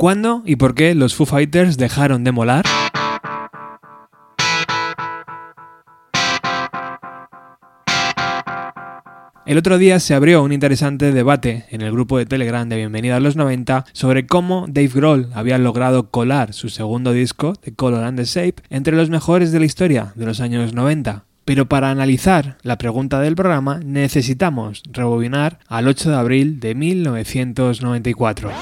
¿Cuándo y por qué los Foo Fighters dejaron de molar? El otro día se abrió un interesante debate en el grupo de Telegram de Bienvenida a los 90 sobre cómo Dave Grohl había logrado colar su segundo disco, The Color and the Shape, entre los mejores de la historia de los años 90. Pero para analizar la pregunta del programa necesitamos rebobinar al 8 de abril de 1994.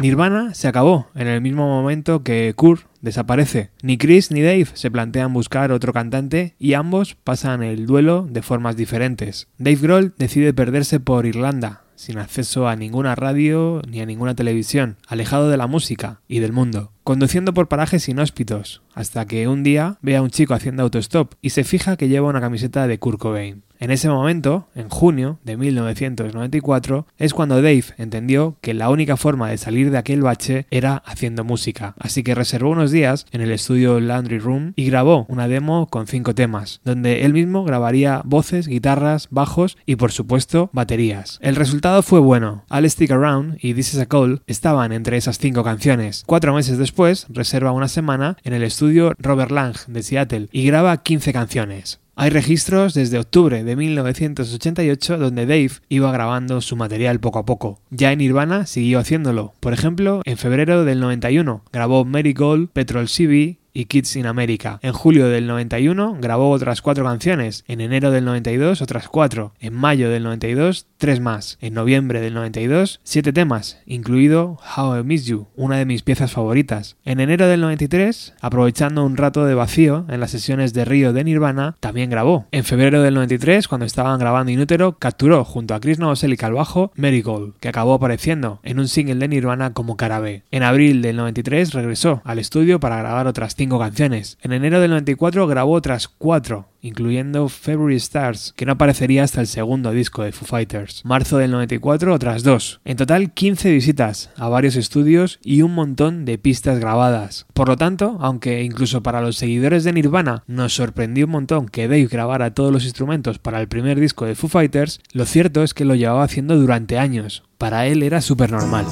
Nirvana se acabó en el mismo momento que Kurt desaparece. Ni Chris ni Dave se plantean buscar otro cantante y ambos pasan el duelo de formas diferentes. Dave Grohl decide perderse por Irlanda, sin acceso a ninguna radio ni a ninguna televisión, alejado de la música y del mundo, conduciendo por parajes inhóspitos, hasta que un día ve a un chico haciendo autostop y se fija que lleva una camiseta de Kurt Cobain. En ese momento, en junio de 1994, es cuando Dave entendió que la única forma de salir de aquel bache era haciendo música, así que reservó unos días en el estudio Landry Room y grabó una demo con cinco temas, donde él mismo grabaría voces, guitarras, bajos y por supuesto baterías. El resultado fue bueno. I'll Stick Around y This Is a Call estaban entre esas cinco canciones. Cuatro meses después, reserva una semana en el estudio Robert Lang de Seattle y graba 15 canciones. Hay registros desde octubre de 1988 donde Dave iba grabando su material poco a poco. Ya en Nirvana siguió haciéndolo. Por ejemplo, en febrero del 91 grabó Mary Gold, Petrol CB y Kids in America. En julio del 91 grabó otras cuatro canciones, en enero del 92 otras cuatro, en mayo del 92 tres más, en noviembre del 92 siete temas, incluido How I Miss You, una de mis piezas favoritas. En enero del 93, aprovechando un rato de vacío en las sesiones de Río de Nirvana, también grabó. En febrero del 93, cuando estaban grabando Inútero, capturó junto a Chris Novoselic al bajo Marigold, que acabó apareciendo en un single de Nirvana como cara B. En abril del 93 regresó al estudio para grabar otras cinco canciones. En enero del 94 grabó otras cuatro, incluyendo February Stars, que no aparecería hasta el segundo disco de Foo Fighters. Marzo del 94 otras dos. En total 15 visitas a varios estudios y un montón de pistas grabadas. Por lo tanto, aunque incluso para los seguidores de Nirvana nos sorprendió un montón que Dave grabara todos los instrumentos para el primer disco de Foo Fighters, lo cierto es que lo llevaba haciendo durante años. Para él era súper normal.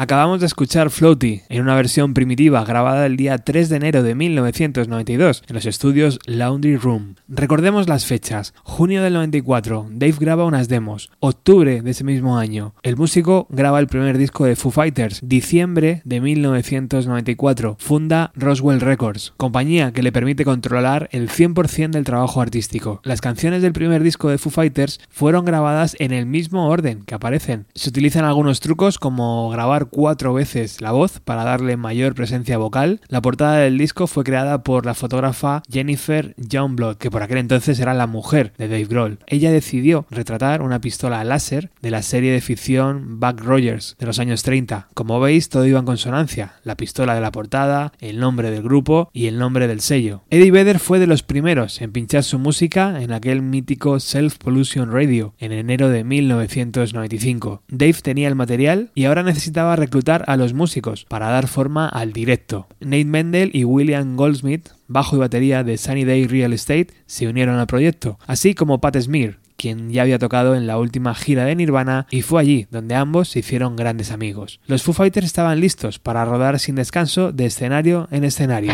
Acabamos de escuchar Floaty en una versión primitiva grabada el día 3 de enero de 1992 en los estudios Laundry Room. Recordemos las fechas. Junio del 94, Dave graba unas demos. Octubre de ese mismo año, el músico graba el primer disco de Foo Fighters. Diciembre de 1994, funda Roswell Records, compañía que le permite controlar el 100% del trabajo artístico. Las canciones del primer disco de Foo Fighters fueron grabadas en el mismo orden que aparecen. Se utilizan algunos trucos como grabar cuatro veces la voz para darle mayor presencia vocal. La portada del disco fue creada por la fotógrafa Jennifer Youngblood, que por aquel entonces era la mujer de Dave Grohl. Ella decidió retratar una pistola láser de la serie de ficción Buck Rogers de los años 30. Como veis, todo iba en consonancia. La pistola de la portada, el nombre del grupo y el nombre del sello. Eddie Vedder fue de los primeros en pinchar su música en aquel mítico Self Pollution Radio en enero de 1995. Dave tenía el material y ahora necesitaba reclutar a los músicos para dar forma al directo. Nate Mendel y William Goldsmith, bajo y batería de Sunny Day Real Estate, se unieron al proyecto, así como Pat Smear, quien ya había tocado en la última gira de Nirvana y fue allí donde ambos se hicieron grandes amigos. Los Foo Fighters estaban listos para rodar sin descanso de escenario en escenario.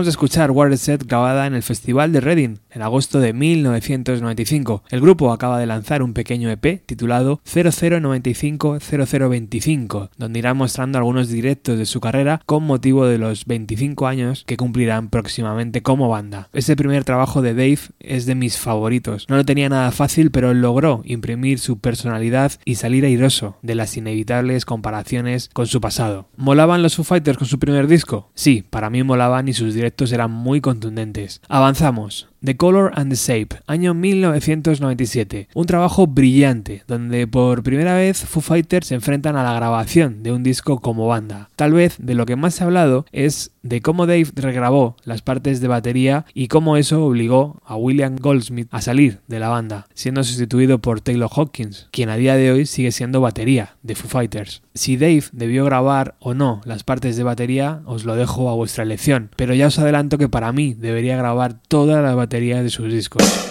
Acabamos de escuchar Water Set grabada en el Festival de Reading en agosto de 1995. El grupo acaba de lanzar un pequeño EP titulado 0095-0025, donde irán mostrando algunos directos de su carrera con motivo de los 25 años que cumplirán próximamente como banda. Este primer trabajo de Dave es de mis favoritos. No lo tenía nada fácil, pero logró imprimir su personalidad y salir airoso de las inevitables comparaciones con su pasado. ¿Molaban los Foo Fighters con su primer disco? Sí, para mí molaban y sus directos eran muy contundentes. Avanzamos. The Color and the Shape, año 1997. Un trabajo brillante, donde por primera vez Foo Fighters se enfrentan a la grabación de un disco como banda. Tal vez de lo que más se ha hablado es de cómo Dave regrabó las partes de batería y cómo eso obligó a William Goldsmith a salir de la banda, siendo sustituido por Taylor Hawkins, quien a día de hoy sigue siendo batería de Foo Fighters. Si Dave debió grabar o no las partes de batería, os lo dejo a vuestra elección, pero ya os adelanto que para mí debería grabar toda la batería de sus discos.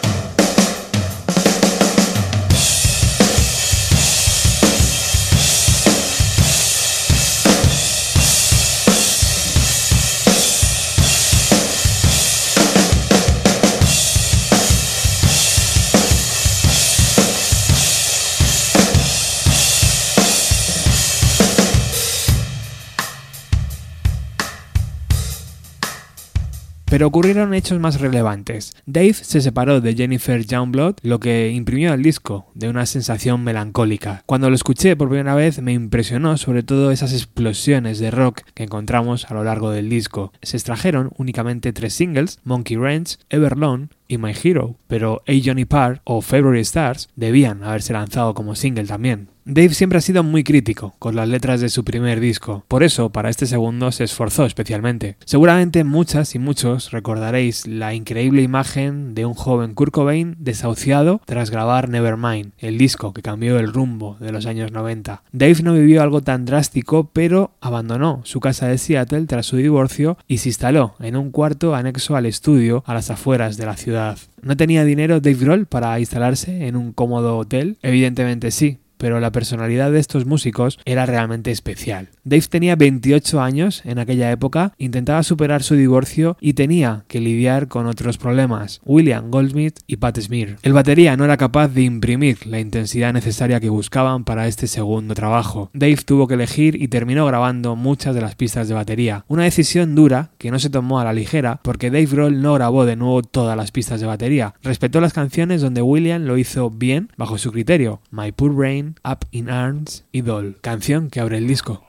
Pero ocurrieron hechos más relevantes. Dave se separó de Jennifer Youngblood, lo que imprimió al disco de una sensación melancólica. Cuando lo escuché por primera vez me impresionó sobre todo esas explosiones de rock que encontramos a lo largo del disco. Se extrajeron únicamente tres singles, Monkey Ranch, Everlong y My Hero, pero A Johnny Parr o February Stars debían haberse lanzado como single también. Dave siempre ha sido muy crítico con las letras de su primer disco, por eso para este segundo se esforzó especialmente. Seguramente muchas y muchos recordaréis la increíble imagen de un joven Kurt Cobain desahuciado tras grabar Nevermind, el disco que cambió el rumbo de los años 90. Dave no vivió algo tan drástico, pero abandonó su casa de Seattle tras su divorcio y se instaló en un cuarto anexo al estudio a las afueras de la ciudad. ¿No tenía dinero Dave Grohl para instalarse en un cómodo hotel? Evidentemente sí, pero la personalidad de estos músicos era realmente especial. Dave tenía 28 años en aquella época, intentaba superar su divorcio y tenía que lidiar con otros problemas, William Goldsmith y Pat Smear. El batería no era capaz de imprimir la intensidad necesaria que buscaban para este segundo trabajo. Dave tuvo que elegir y terminó grabando muchas de las pistas de batería, una decisión dura que no se tomó a la ligera porque Dave Grohl no grabó de nuevo todas las pistas de batería, respetó las canciones donde William lo hizo bien bajo su criterio, My Poor Brain, Up in Arms y Doll, canción que abre el disco.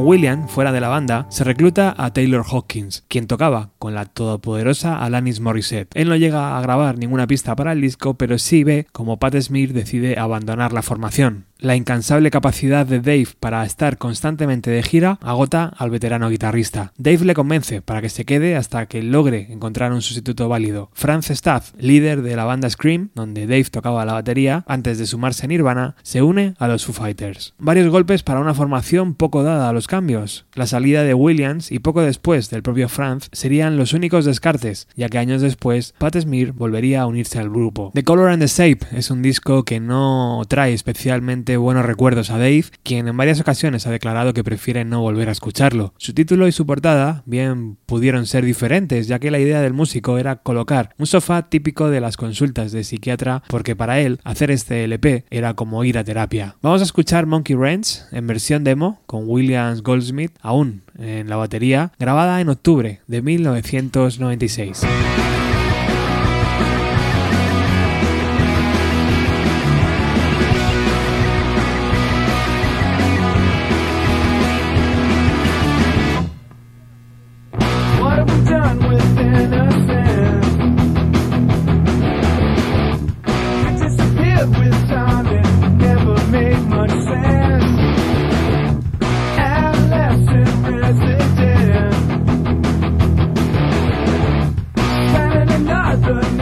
William, fuera de la banda, se recluta a Taylor Hawkins, quien tocaba con la todopoderosa Alanis Morissette. Él no llega a grabar ninguna pista para el disco, pero sí ve como Pat Smith decide abandonar la formación. La incansable capacidad de Dave para estar constantemente de gira agota al veterano guitarrista. Dave le convence para que se quede hasta que logre encontrar un sustituto válido. Franz Staff, líder de la banda Scream, donde Dave tocaba la batería antes de sumarse a Nirvana, se une a los Foo Fighters. Varios golpes para una formación poco dada a los cambios. La salida de Williams y poco después del propio Franz serían los únicos descartes, ya que años después Pat Smear volvería a unirse al grupo. The Color and the Shape es un disco que no trae especialmente buenos recuerdos a Dave, quien en varias ocasiones ha declarado que prefiere no volver a escucharlo. Su título y su portada bien pudieron ser diferentes, ya que la idea del músico era colocar un sofá típico de las consultas de psiquiatra, porque para él hacer este LP era como ir a terapia. Vamos a escuchar Monkey Ranch en versión demo con Williams Goldsmith aún en la batería, grabada en octubre de 1996. good.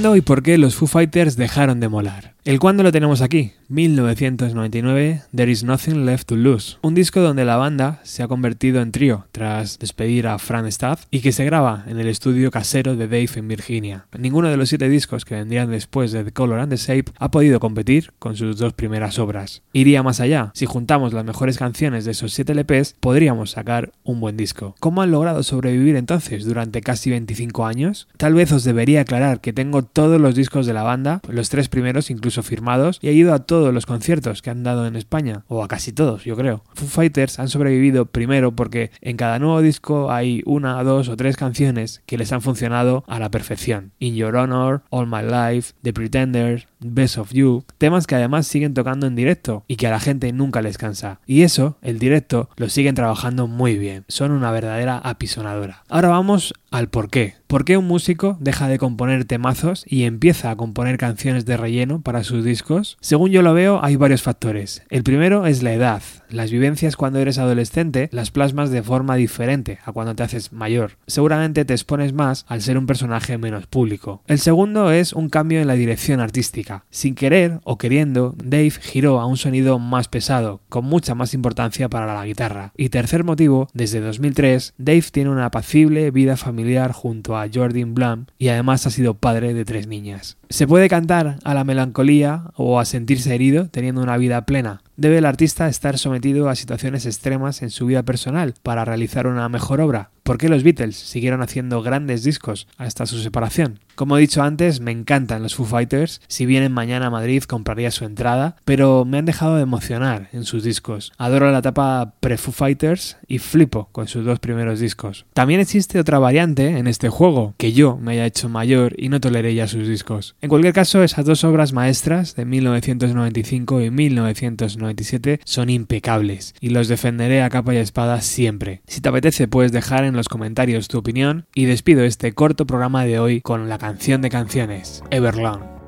¿Cuándo y por qué los Foo Fighters dejaron de molar? El cuándo lo tenemos aquí, 1999, There Is Nothing Left to Lose, un disco donde la banda se ha convertido en trío tras despedir a Fran Staff y que se graba en el estudio casero de Dave en Virginia. Ninguno de los siete discos que vendrían después de The Color and the Shape ha podido competir con sus dos primeras obras. Iría más allá, si juntamos las mejores canciones de esos siete LPs, podríamos sacar un buen disco. ¿Cómo han logrado sobrevivir entonces durante casi 25 años? Tal vez os debería aclarar que tengo todos los discos de la banda, los tres primeros incluso firmados y ha ido a todos los conciertos que han dado en España, o a casi todos, yo creo. Foo Fighters han sobrevivido primero porque en cada nuevo disco hay una, dos o tres canciones que les han funcionado a la perfección. In Your Honor, All My Life, The Pretenders, Best of You, temas que además siguen tocando en directo y que a la gente nunca les cansa. Y eso, el directo, lo siguen trabajando muy bien. Son una verdadera apisonadora. Ahora vamos al por qué. ¿Por qué un músico deja de componer temazos y empieza a componer canciones de relleno para sus discos? Según yo lo veo, hay varios factores. El primero es la edad. Las vivencias cuando eres adolescente las plasmas de forma diferente a cuando te haces mayor. Seguramente te expones más al ser un personaje menos público. El segundo es un cambio en la dirección artística. Sin querer o queriendo, Dave giró a un sonido más pesado, con mucha más importancia para la guitarra. Y tercer motivo, desde 2003, Dave tiene una apacible vida familiar junto a Jordan Blum y además ha sido padre de tres niñas. ¿Se puede cantar a la melancolía o a sentirse herido teniendo una vida plena? ¿Debe el artista estar sometido a situaciones extremas en su vida personal para realizar una mejor obra? ¿Por qué los Beatles siguieron haciendo grandes discos hasta su separación? Como he dicho antes, me encantan los Foo Fighters. Si vienen mañana a Madrid compraría su entrada, pero me han dejado de emocionar en sus discos. Adoro la etapa pre-Foo Fighters y flipo con sus dos primeros discos. También existe otra variante en este juego, que yo me haya hecho mayor y no toleré ya sus discos. En cualquier caso, esas dos obras maestras de 1995 y 1997 son impecables y los defenderé a capa y espada siempre. Si te apetece puedes dejar en los comentarios tu opinión y despido este corto programa de hoy con la canción de canciones, Everlong.